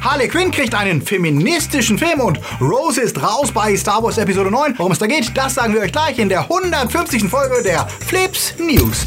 Harley Quinn kriegt einen feministischen Film und Rose ist raus bei Star Wars Episode 9. Worum es da geht, das sagen wir euch gleich in der 150. Folge der Flips News.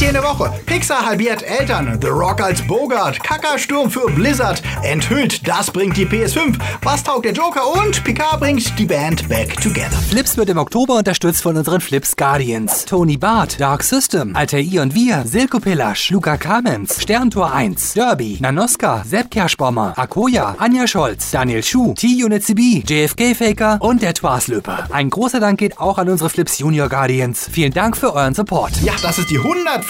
Themen der Woche. Pixar halbiert Eltern. The Rock als Bogart. Kackersturm für Blizzard. Enthüllt. Das bringt die PS5. Was taugt der Joker? Und Picard bringt die Band back together. Flips wird im Oktober unterstützt von unseren Flips Guardians. Tony Barth, Dark System, Altair und wir, Silko Pillasch, Luca Kamens, Sterntor 1, Derby, Nanoska, Sepp Kerschbaumer, Akoya, Anja Scholz, Daniel Schuh, T-Unit CB, JFK Faker und der Twaslöper. Ein großer Dank geht auch an unsere Flips Junior Guardians. Vielen Dank für euren Support. Ja, das ist die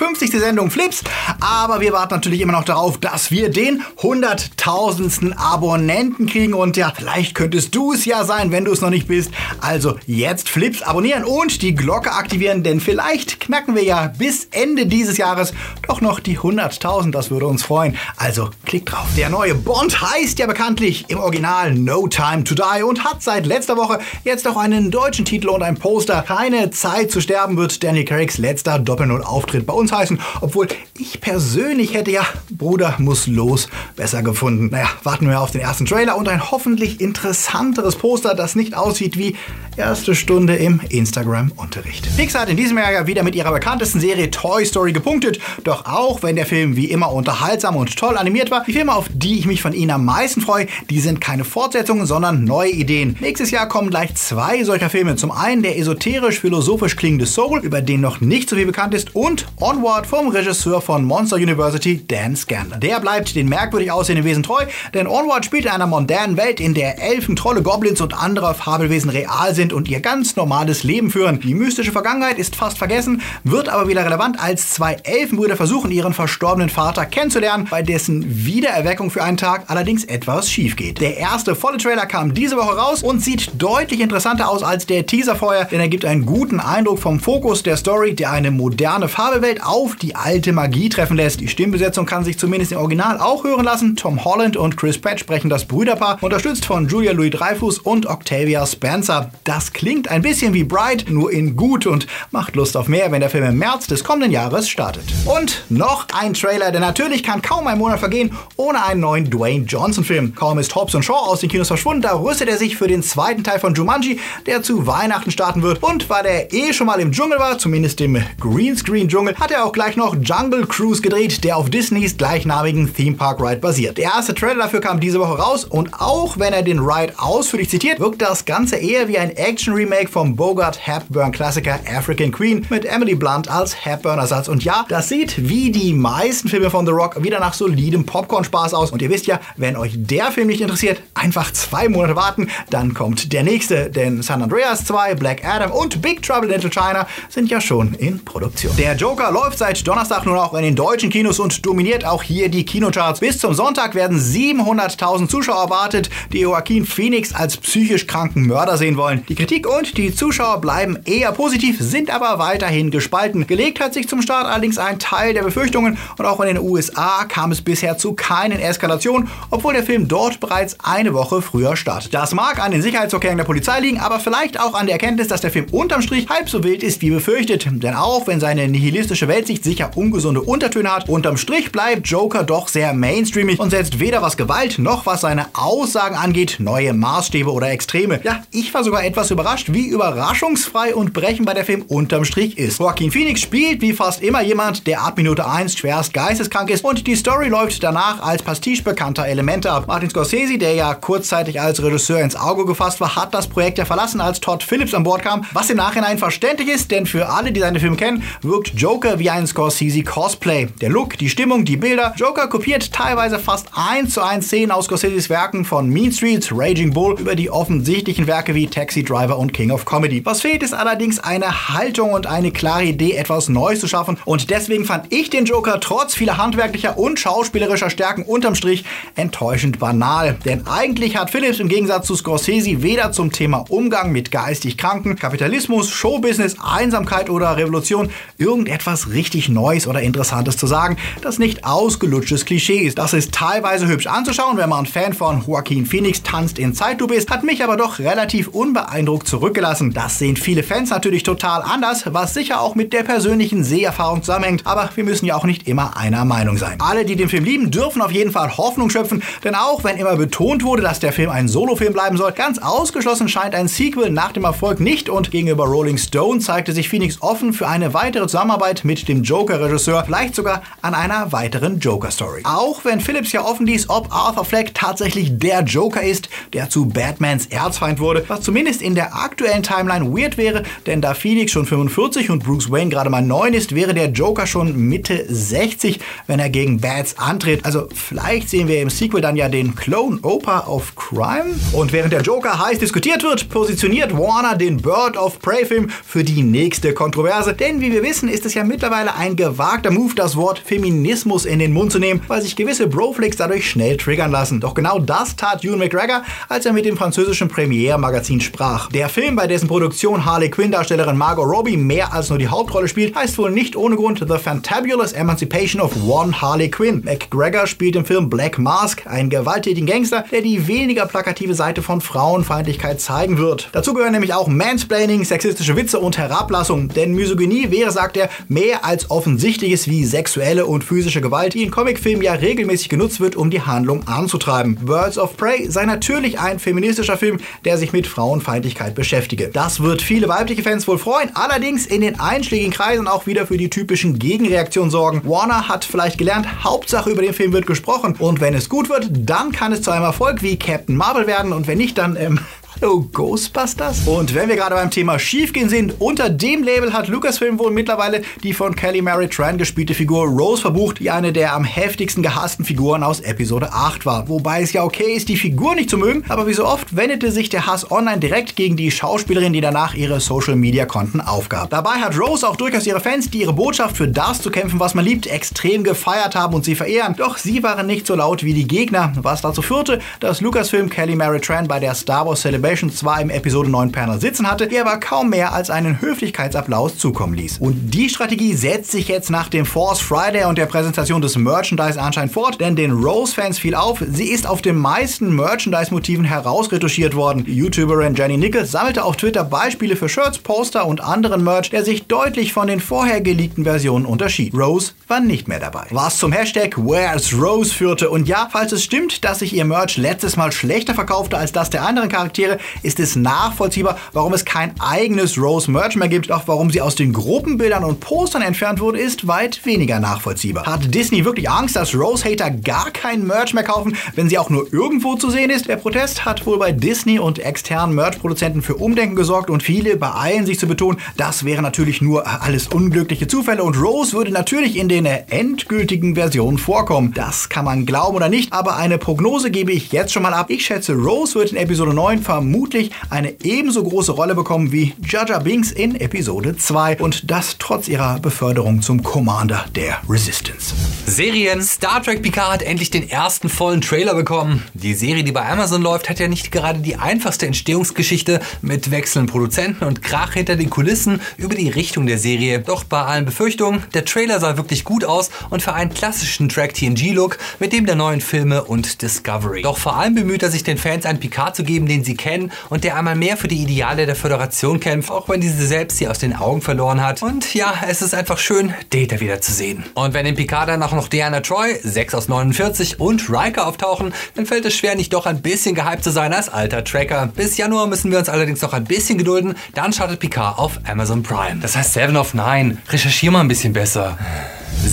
150. Sendung Flips. Aber wir warten natürlich immer noch darauf, dass wir den 100.000. Abonnenten kriegen. Und ja, vielleicht könntest du es ja sein, wenn du es noch nicht bist. Also jetzt Flips abonnieren und die Glocke aktivieren, denn vielleicht knacken wir ja bis Ende dieses Jahres doch noch die 100.000. Das würde uns freuen. Also klick drauf. Der neue Bond heißt ja bekanntlich im Original No Time to Die und hat seit letzter Woche jetzt auch einen deutschen Titel und ein Poster. Keine Zeit zu sterben wird Daniel Craigs letzter Doppel-Null-Auftritt bei uns heißen. Obwohl ich persönlich hätte ja Bruder muss los besser gefunden. Naja, warten wir auf den ersten Trailer und ein hoffentlich interessanteres Poster, das nicht aussieht wie erste Stunde im Instagram-Unterricht. Pixar hat in diesem Jahr ja wieder mit ihrer bekanntesten Serie Toy Story gepunktet. Doch auch wenn der Film wie immer unterhaltsam und toll animiert war, die Filme, auf die ich mich von ihnen am meisten freue, die sind keine Fortsetzungen, sondern neue Ideen. Nächstes Jahr kommen gleich zwei solcher Filme. Zum einen der esoterisch-philosophisch klingende Soul, über den noch nicht so viel bekannt ist, und Onward vom Regisseur von Monster University, Dan Scanlon. Der bleibt den merkwürdig aussehenden Wesen treu, denn Onward spielt in einer modernen Welt, in der Elfen, Trolle, Goblins und andere Fabelwesen real sind und ihr ganz normales Leben führen. Die mystische Vergangenheit ist fast vergessen, wird aber wieder relevant, als zwei Elfenbrüder versuchen, ihren verstorbenen Vater kennenzulernen, bei dessen Wiedererweckung für einen Tag allerdings etwas schief geht. Der erste volle Trailer kam diese Woche raus und sieht deutlich interessanter aus als der Teaser vorher, denn er gibt einen guten Eindruck vom Fokus der Story, der eine moderne Fabelwelt auf die alte Magie treffen lässt. Die Stimmbesetzung kann sich zumindest im Original auch hören lassen. Tom Holland und Chris Pratt sprechen das Brüderpaar, unterstützt von Julia Louis-Dreyfus und Octavia Spencer. Das klingt ein bisschen wie Bright, nur in gut und macht Lust auf mehr, wenn der Film im März des kommenden Jahres startet. Und noch ein Trailer, denn natürlich kann kaum ein Monat vergehen ohne einen neuen Dwayne Johnson-Film. Kaum ist Hobbs und Shaw aus den Kinos verschwunden, da rüstet er sich für den zweiten Teil von Jumanji, der zu Weihnachten starten wird. Und weil er eh schon mal im Dschungel war, zumindest im Greenscreen-Dschungel, hat er auch gleich noch Jungle Cruise gedreht, der auf Disneys gleichnamigen Theme Park Ride basiert. Der erste Trailer dafür kam diese Woche raus und auch wenn er den Ride ausführlich zitiert, wirkt das Ganze eher wie ein Action-Remake vom Bogart-Hepburn-Klassiker African Queen mit Emily Blunt als Hepburn-Ersatz. Und ja, das sieht wie die meisten Filme von The Rock wieder nach solidem Popcorn-Spaß aus. Und ihr wisst ja, wenn euch der Film nicht interessiert, einfach zwei Monate warten, dann kommt der nächste. Denn San Andreas 2, Black Adam und Big Trouble in Little China sind ja schon in Produktion. Der Joker läuft seit Donnerstag nun auch in den deutschen Kinos und dominiert auch hier die Kinocharts. Bis zum Sonntag werden 700.000 Zuschauer erwartet, die Joaquin Phoenix als psychisch kranken Mörder sehen wollen. Die Kritik und die Zuschauer bleiben eher positiv, sind aber weiterhin gespalten. Gelegt hat sich zum Start allerdings ein Teil der Befürchtungen und auch in den USA kam es bisher zu keinen Eskalationen, obwohl der Film dort bereits eine Woche früher startet. Das mag an den Sicherheitsvorkehrungen der Polizei liegen, aber vielleicht auch an der Erkenntnis, dass der Film unterm Strich halb so wild ist wie befürchtet. Denn auch wenn seine nihilistische Weltsicht sicher ungesunde Untertöne hat, unterm Strich bleibt Joker doch sehr mainstreamig und setzt weder was Gewalt noch was seine Aussagen angeht neue Maßstäbe oder Extreme. Ja, ich war sogar etwas überrascht, wie überraschungsfrei und berechenbar der Film unterm Strich ist. Joaquin Phoenix spielt wie fast immer jemand, der ab Minute 1 schwerst geisteskrank ist und die Story läuft danach als Pastiche bekannter Elemente ab. Martin Scorsese, der ja kurzzeitig als Regisseur ins Auge gefasst war, hat das Projekt ja verlassen, als Todd Phillips an Bord kam, was im Nachhinein verständlich ist, denn für alle, die seine Filme kennen, wirkt Joker wie ein Scorsese Cosplay. Der Look, die Stimmung, die Bilder. Joker kopiert teilweise fast eins zu eins Szenen aus Scorseses Werken von Mean Streets, Raging Bull über die offensichtlichen Werke wie Taxi Driver und King of Comedy. Was fehlt, ist allerdings eine Haltung und eine klare Idee, etwas Neues zu schaffen. Und deswegen fand ich den Joker trotz vieler handwerklicher und schauspielerischer Stärken unterm Strich enttäuschend banal. Denn eigentlich hat Phillips im Gegensatz zu Scorsese weder zum Thema Umgang mit geistig Kranken, Kapitalismus, Showbusiness, Einsamkeit oder Revolution irgendetwas richtig Neues oder Interessantes zu sagen, das nicht ausgelutschtes Klischee ist. Das ist teilweise hübsch anzuschauen, wenn man Fan von Joaquin Phoenix tanzt in Zeitlupe ist, hat mich aber doch relativ unbeeindruckt zurückgelassen. Das sehen viele Fans natürlich total anders, was sicher auch mit der persönlichen Seherfahrung zusammenhängt, aber wir müssen ja auch nicht immer einer Meinung sein. Alle, die den Film lieben, dürfen auf jeden Fall Hoffnung schöpfen, denn auch wenn immer betont wurde, dass der Film ein Solofilm bleiben soll, ganz ausgeschlossen scheint ein Sequel nach dem Erfolg nicht und gegenüber Rolling Stone zeigte sich Phoenix offen für eine weitere Zusammenarbeit mit dem Joker-Regisseur, vielleicht sogar an einer weiteren Joker-Story. Auch wenn Phillips ja offen ließ, ob Arthur Fleck tatsächlich der Joker ist, der zu Batmans Erzfeind wurde, was zumindest in der aktuellen Timeline weird wäre, denn da Phoenix schon 45 und Bruce Wayne gerade mal 9 ist, wäre der Joker schon Mitte 60, wenn er gegen Bats antritt. Also vielleicht sehen wir im Sequel dann ja den Clone Opa of Crime. Und während der Joker heiß diskutiert wird, positioniert Warner den Bird of Prey Film für die nächste Kontroverse. Denn wie wir wissen, ist es ja mittlerweile ein gewagter Move, das Wort Feminismus in den Mund zu nehmen, weil sich gewisse Broflicks dadurch schnell triggern lassen. Doch genau das tat Ewan McGregor, als er mit dem französischen Premiere-Magazin sprach. Der Film, bei dessen Produktion Harley Quinn-Darstellerin Margot Robbie mehr als nur die Hauptrolle spielt, heißt wohl nicht ohne Grund The Fantabulous Emancipation of One Harley Quinn. McGregor spielt im Film Black Mask einen gewalttätigen Gangster, der die weniger plakative Seite von Frauenfeindlichkeit zeigen wird. Dazu gehören nämlich auch Mansplaining, sexistische Witze und Herablassung, denn Misogynie wäre, sagt er, mehr als offensichtliches wie sexuelle und physische Gewalt, die in Comicfilmen ja regelmäßig genutzt wird, um die Handlung anzutreiben. Birds of Prey sei natürlich ein feministischer Film, der sich mit Frauenfeindlichkeit beschäftige. Das wird viele weibliche Fans wohl freuen, allerdings in den einschlägigen Kreisen auch wieder für die typischen Gegenreaktionen sorgen. Warner hat vielleicht gelernt, Hauptsache über den Film wird gesprochen und wenn es gut wird, dann kann es zu einem Erfolg wie Captain Marvel werden und wenn nicht, dann ähm, Hallo Ghostbusters? Und wenn wir gerade beim Thema Schiefgehen sind, unter dem Label hat Lucasfilm wohl mittlerweile die von Kelly Mary Tran gespielte Figur Rose verbucht, die eine der am heftigsten gehassten Figuren aus Episode 8 war. Wobei es ja okay ist, die Figur nicht zu mögen, aber wie so oft wendete sich der Hass online direkt gegen die Schauspielerin, die danach ihre Social Media Konten aufgab. Dabei hat Rose auch durchaus ihre Fans, die ihre Botschaft für das zu kämpfen, was man liebt, extrem gefeiert haben und sie verehren. Doch sie waren nicht so laut wie die Gegner, was dazu führte, dass Lucasfilm Kelly Mary Tran bei der Star Wars Celebration Celebration zwar im Episode 9 Panel sitzen hatte, er aber kaum mehr als einen Höflichkeitsapplaus zukommen ließ. Und die Strategie setzt sich jetzt nach dem Force Friday und der Präsentation des Merchandise anscheinend fort, denn den Rose-Fans fiel auf, sie ist auf den meisten Merchandise-Motiven herausretuschiert worden. Die YouTuberin Jenny Nichols sammelte auf Twitter Beispiele für Shirts, Poster und anderen Merch, der sich deutlich von den vorher geleakten Versionen unterschied. Rose war nicht mehr dabei. Was zum Hashtag Where's Rose führte. Und ja, falls es stimmt, dass sich ihr Merch letztes Mal schlechter verkaufte als das der anderen Charaktere, ist es nachvollziehbar, warum es kein eigenes Rose Merch mehr gibt. Doch warum sie aus den Gruppenbildern und Postern entfernt wurde, ist weit weniger nachvollziehbar. Hat Disney wirklich Angst, dass Rose-Hater gar kein Merch mehr kaufen, wenn sie auch nur irgendwo zu sehen ist? Der Protest hat wohl bei Disney und externen Merch-Produzenten für Umdenken gesorgt und viele beeilen sich zu betonen, das wäre natürlich nur alles unglückliche Zufälle und Rose würde natürlich in den endgültigen Versionen vorkommen. Das kann man glauben oder nicht, aber eine Prognose gebe ich jetzt schon mal ab. Ich schätze, Rose wird in Episode 9 vermutlich vermutlich eine ebenso große Rolle bekommen wie Jaja Binks in Episode 2 und das trotz ihrer Beförderung zum Commander der Resistance. Serien Star Trek Picard hat endlich den ersten vollen Trailer bekommen. Die Serie, die bei Amazon läuft, hat ja nicht gerade die einfachste Entstehungsgeschichte mit wechselnden Produzenten und Krach hinter den Kulissen über die Richtung der Serie. Doch bei allen Befürchtungen, der Trailer sah wirklich gut aus und für einen klassischen Track TNG-Look mit dem der neuen Filme und Discovery. Doch vor allem bemüht er sich den Fans einen Picard zu geben, den sie kennen kennen und der einmal mehr für die Ideale der Föderation kämpft, auch wenn diese selbst sie aus den Augen verloren hat. Und ja, es ist einfach schön, Data wieder zu sehen. Und wenn in Picard dann auch noch Diana Troy, 6 aus 49 und Riker auftauchen, dann fällt es schwer, nicht doch ein bisschen gehypt zu sein als alter Tracker. Bis Januar müssen wir uns allerdings noch ein bisschen gedulden, dann startet Picard auf Amazon Prime. Das heißt 7 of 9. Recherchier mal ein bisschen besser.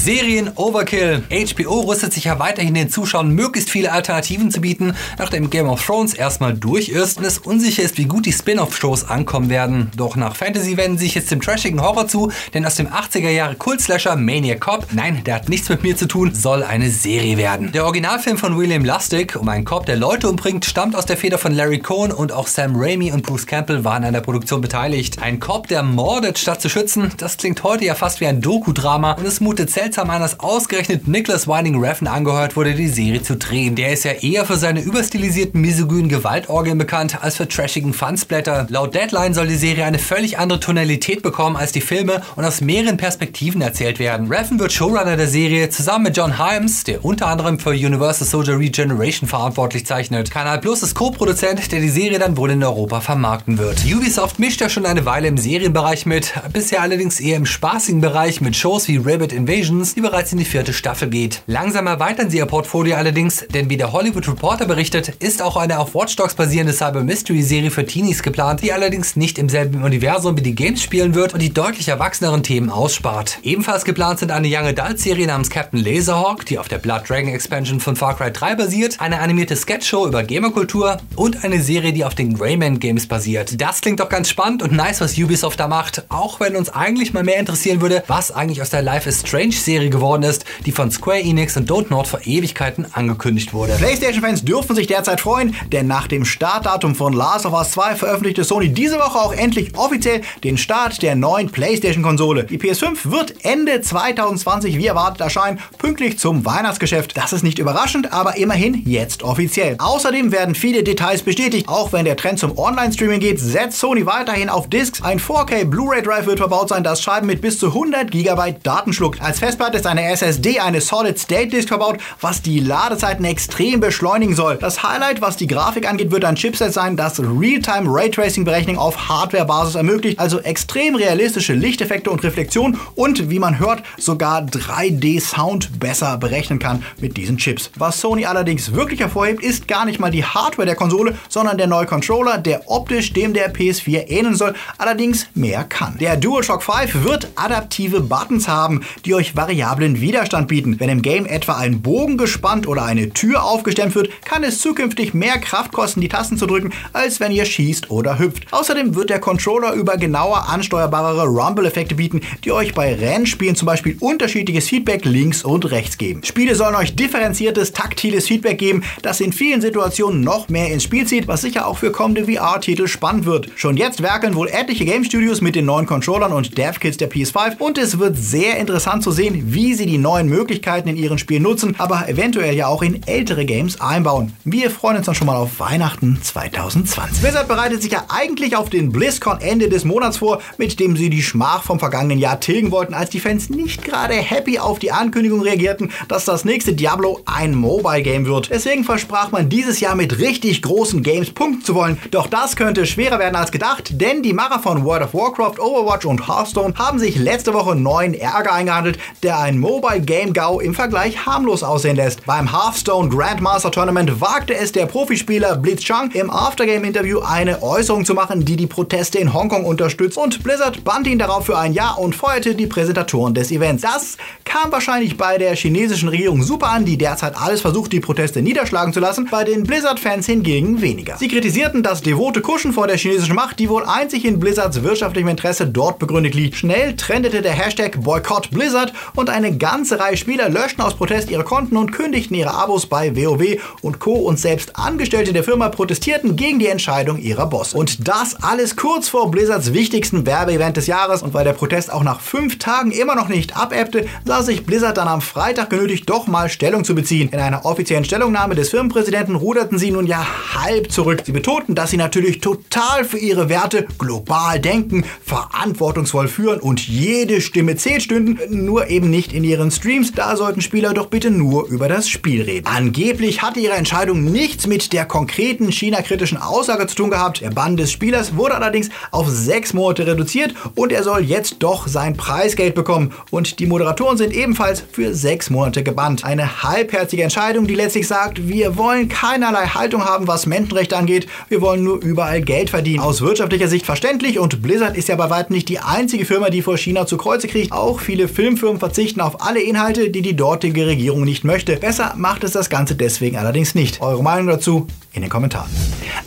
Serien Overkill. HBO rüstet sich ja weiterhin den Zuschauern möglichst viele Alternativen zu bieten, nachdem Game of Thrones erstmal durch ist und es unsicher ist, wie gut die Spin-off-Shows ankommen werden. Doch nach Fantasy wenden sich jetzt dem trashigen Horror zu, denn aus dem 80er Jahre Kultslasher Maniac Cop, nein, der hat nichts mit mir zu tun, soll eine Serie werden. Der Originalfilm von William Lustig um einen Cop, der Leute umbringt, stammt aus der Feder von Larry Cohn und auch Sam Raimi und Bruce Campbell waren an der Produktion beteiligt. Ein Cop, der mordet statt zu schützen, das klingt heute ja fast wie ein Doku-Drama und es mutet es seltsam an, dass ausgerechnet Nicholas Winding Refn angeheuert wurde, die Serie zu drehen. Der ist ja eher für seine überstilisierten misogynen Gewaltorgien bekannt als für trashigen Funsplatter. Laut Deadline soll die Serie eine völlig andere Tonalität bekommen als die Filme und aus mehreren Perspektiven erzählt werden. Refn wird Showrunner der Serie zusammen mit John Himes, der unter anderem für Universal Soldier Regeneration verantwortlich zeichnet. Kanal Plus ist Co-Produzent, der die Serie dann wohl in Europa vermarkten wird. Ubisoft mischt ja schon eine Weile im Serienbereich mit, bisher allerdings eher im spaßigen Bereich mit Shows wie Rabbit Invasions, die bereits in die vierte Staffel geht. Langsam erweitern sie ihr Portfolio allerdings, denn wie der Hollywood Reporter berichtet, ist auch eine auf Watch Dogs basierende Cyber Mystery Serie für Teenies geplant, die allerdings nicht im selben Universum wie die Games spielen wird und die deutlich erwachseneren Themen ausspart. Ebenfalls geplant sind eine Young Adult Serie namens Captain Laserhawk, die auf der Blood Dragon Expansion von Far Cry 3 basiert, eine animierte Sketchshow über Gamerkultur und eine Serie, die auf den Rayman Games basiert. Das klingt doch ganz spannend und nice, was Ubisoft da macht, auch wenn uns eigentlich mal mehr interessieren würde, was eigentlich aus der Life is Strange Serie geworden ist, die von Square Enix und Don't Not vor Ewigkeiten angekündigt wurde. PlayStation-Fans dürfen sich derzeit freuen, denn nach dem Startdatum von Last of Us 2 veröffentlichte Sony diese Woche auch endlich offiziell den Start der neuen PlayStation-Konsole. Die PS5 wird Ende 2020 wie erwartet erscheinen, pünktlich zum Weihnachtsgeschäft. Das ist nicht überraschend, aber immerhin jetzt offiziell. Außerdem werden viele Details bestätigt. Auch wenn der Trend zum Online-Streaming geht, setzt Sony weiterhin auf Discs. Ein 4K Blu-ray Drive wird verbaut sein, das Schreiben mit bis zu 100 GB Daten schluckt. Als Festplatte ist eine SSD, eine Solid-State-Disk verbaut, was die Ladezeiten extrem beschleunigen soll. Das Highlight, was die Grafik angeht, wird ein Chipset sein, das Real-Time Raytracing-Berechnung auf Hardware-Basis ermöglicht, also extrem realistische Lichteffekte und Reflexion und, wie man hört, sogar 3D-Sound besser berechnen kann mit diesen Chips. Was Sony allerdings wirklich hervorhebt, ist gar nicht mal die Hardware der Konsole, sondern der neue Controller, der optisch dem der PS4 ähneln soll, allerdings mehr kann. Der DualShock 5 wird adaptive Buttons haben, die euch variablen Widerstand bieten. Wenn im Game etwa ein Bogen gespannt oder eine Tür aufgestemmt wird, kann es zukünftig mehr Kraft kosten, die Tasten zu drücken, als wenn ihr schießt oder hüpft. Außerdem wird der Controller über genauer ansteuerbare Rumble-Effekte bieten, die euch bei Rennspielen zum Beispiel unterschiedliches Feedback links und rechts geben. Spiele sollen euch differenziertes, taktiles Feedback geben, das in vielen Situationen noch mehr ins Spiel zieht, was sicher auch für kommende VR-Titel spannend wird. Schon jetzt werkeln wohl etliche Game Studios mit den neuen Controllern und Dev-Kits der PS5 und es wird sehr interessant zu sehen, wie sie die neuen Möglichkeiten in ihren Spielen nutzen, aber eventuell ja auch in ältere Games einbauen. Wir freuen uns dann schon mal auf Weihnachten 2020. Blizzard bereitet sich ja eigentlich auf den BlizzCon Ende des Monats vor, mit dem sie die Schmach vom vergangenen Jahr tilgen wollten, als die Fans nicht gerade happy auf die Ankündigung reagierten, dass das nächste Diablo ein Mobile Game wird. Deswegen versprach man dieses Jahr mit richtig großen Games punkten zu wollen. Doch das könnte schwerer werden als gedacht, denn die Macher von World of Warcraft, Overwatch und Hearthstone haben sich letzte Woche neuen Ärger eingehandelt, der ein Mobile Game GAU im Vergleich harmlos aussehen lässt. Beim Hearthstone Grandmaster Tournament wagte es der Profispieler Blitz Chang im Aftergame-Interview eine Äußerung zu machen, die die Proteste in Hongkong unterstützt und Blizzard bannte ihn darauf für ein Jahr und feuerte die Präsentatoren des Events. Das kam wahrscheinlich bei der chinesischen Regierung super an, die derzeit alles versucht, die Proteste niederschlagen zu lassen, bei den Blizzard-Fans hingegen weniger. Sie kritisierten das devote Kuschen vor der chinesischen Macht, die wohl einzig in Blizzards wirtschaftlichem Interesse dort begründet liegt. Schnell trendete der Hashtag Boycott Blizzard und eine ganze Reihe Spieler löschten aus Protest ihre Konten und kündigten ihre Abos bei WoW und Co. und selbst Angestellte der Firma protestierten gegen die Entscheidung ihrer Boss. Und das alles kurz vor Blizzards wichtigsten Werbeevent des Jahres und weil der Protest auch nach fünf Tagen immer noch nicht abebbte, sah sich Blizzard dann am Freitag genötigt, doch mal Stellung zu beziehen. In einer offiziellen Stellungnahme des Firmenpräsidenten ruderten sie nun ja halb zurück. Sie betonten, dass sie natürlich total für ihre Werte global denken, verantwortungsvoll führen und jede Stimme zählt stünden, nur eben nicht in ihren Streams. Da sollten Spieler doch bitte nur über das Spiel reden. Angeblich hatte ihre Entscheidung nichts mit der konkreten China-kritischen Aussage zu tun gehabt. Der Bann des Spielers wurde allerdings auf sechs Monate reduziert und er soll jetzt doch sein Preisgeld bekommen. Und die Moderatoren sind ebenfalls für sechs Monate gebannt. Eine halbherzige Entscheidung, die letztlich sagt, wir wollen keinerlei Haltung haben, was Menschenrechte angeht. Wir wollen nur überall Geld verdienen. Aus wirtschaftlicher Sicht verständlich und Blizzard ist ja bei weitem nicht die einzige Firma, die vor China zu Kreuze kriegt. Auch viele Filmfirmen verzichten auf alle Inhalte, die die dortige Regierung nicht möchte. Besser macht es das Ganze deswegen allerdings nicht. Eure Meinung dazu in den Kommentaren.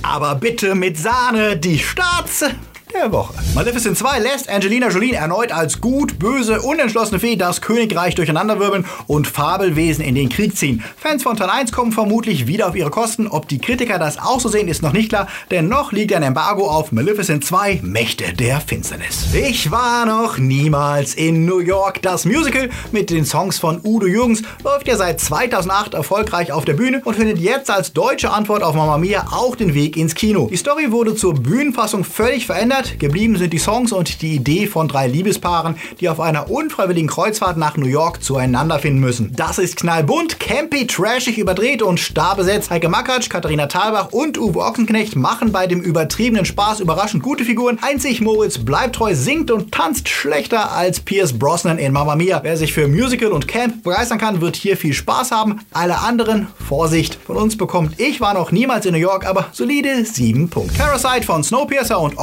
Aber bitte mit Sahne, die Staats der Woche. Maleficent 2 lässt Angelina Jolie erneut als gut, böse, unentschlossene Fee das Königreich durcheinanderwirbeln und Fabelwesen in den Krieg ziehen. Fans von Teil 1 kommen vermutlich wieder auf ihre Kosten. Ob die Kritiker das auch so sehen, ist noch nicht klar, denn noch liegt ein Embargo auf Maleficent 2 Mächte der Finsternis. Ich war noch niemals in New York. Das Musical mit den Songs von Udo Jürgens läuft ja seit 2008 erfolgreich auf der Bühne und findet jetzt als deutsche Antwort auf Mamma Mia auch den Weg ins Kino. Die Story wurde zur Bühnenfassung völlig verändert. Geblieben sind die Songs und die Idee von drei Liebespaaren, die auf einer unfreiwilligen Kreuzfahrt nach New York zueinander finden müssen. Das ist knallbunt, campy, trashig, überdreht und starr besetzt. Heike Makatsch, Katharina Thalbach und Uwe Ochsenknecht machen bei dem übertriebenen Spaß überraschend gute Figuren. Einzig Moritz bleibt treu, singt und tanzt schlechter als Pierce Brosnan in Mamma Mia. Wer sich für Musical und Camp begeistern kann, wird hier viel Spaß haben. Alle anderen, Vorsicht. Von uns bekommt Ich war noch niemals in New York, aber solide 7 Punkte. Parasite von Snowpiercer und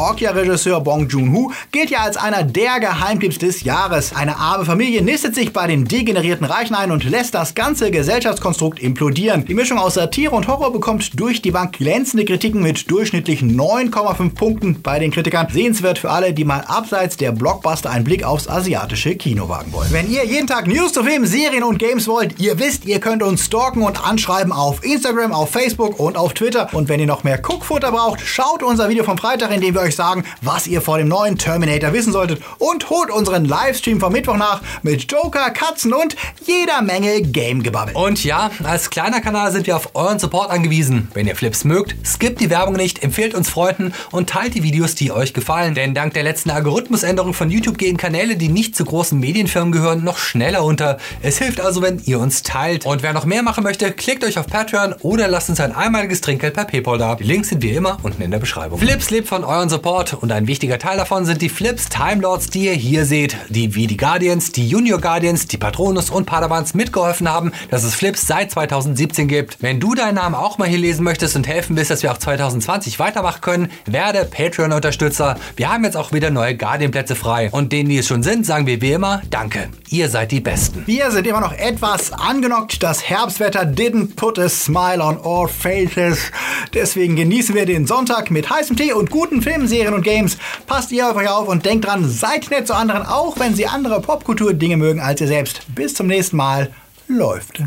Orkia-Regisseur Bong Joon-ho gilt ja als einer der Geheimtipps des Jahres. Eine arme Familie nistet sich bei den degenerierten Reichen ein und lässt das ganze Gesellschaftskonstrukt implodieren. Die Mischung aus Satire und Horror bekommt durch die Bank glänzende Kritiken mit durchschnittlich 9,5 Punkten bei den Kritikern. Sehenswert für alle, die mal abseits der Blockbuster einen Blick aufs asiatische Kino wagen wollen. Wenn ihr jeden Tag News zu Filmen, Serien und Games wollt, ihr wisst, ihr könnt uns stalken und anschreiben auf Instagram, auf Facebook und auf Twitter. Und wenn ihr noch mehr Cookfutter braucht, schaut unser Video vom Freitag, in dem wir euch sagen, was ihr vor dem neuen Terminator wissen solltet und holt unseren Livestream vom Mittwoch nach mit Joker, Katzen und jeder Menge Game-Gebabbel. Und ja, als kleiner Kanal sind wir auf euren Support angewiesen. Wenn ihr Flips mögt, skippt die Werbung nicht, empfehlt uns Freunden und teilt die Videos, die euch gefallen. Denn dank der letzten Algorithmusänderung von YouTube gehen Kanäle, die nicht zu großen Medienfirmen gehören, noch schneller unter. Es hilft also, wenn ihr uns teilt. Und wer noch mehr machen möchte, klickt euch auf Patreon oder lasst uns ein einmaliges Trinkgeld per PayPal da. Die Links sind wie immer unten in der Beschreibung. Flips lebt von euren Support und ein wichtiger Teil davon sind die Flips Time Lords, die ihr hier seht, die wie die Guardians, die Junior Guardians, die Patronus und Padawans mitgeholfen haben, dass es Flips seit 2017 gibt. Wenn du deinen Namen auch mal hier lesen möchtest und helfen willst, dass wir auch 2020 weitermachen können, werde Patreon-Unterstützer. Wir haben jetzt auch wieder neue Guardian-Plätze frei. Und denen, die es schon sind, sagen wir wie immer, danke. Ihr seid die Besten. Wir sind immer noch etwas angenockt. Das Herbstwetter didn't put a smile on our faces. Deswegen genießen wir den Sonntag mit heißem Tee und guten Filmen, Serien und Games. Passt ihr auf euch auf und denkt dran, seid nett zu anderen, auch wenn sie andere Popkultur-Dinge mögen als ihr selbst. Bis zum nächsten Mal. Läuft.